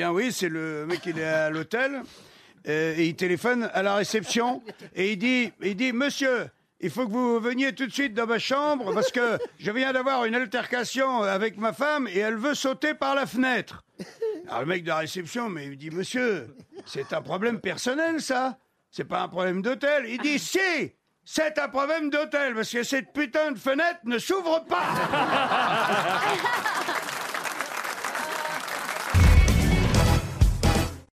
bien oui, c'est le mec il est à l'hôtel euh, et il téléphone à la réception et il dit, il dit, monsieur, il faut que vous veniez tout de suite dans ma chambre parce que je viens d'avoir une altercation avec ma femme et elle veut sauter par la fenêtre. Alors le mec de la réception, mais il dit, monsieur, c'est un problème personnel ça, c'est pas un problème d'hôtel. Il dit, si, c'est un problème d'hôtel parce que cette putain de fenêtre ne s'ouvre pas.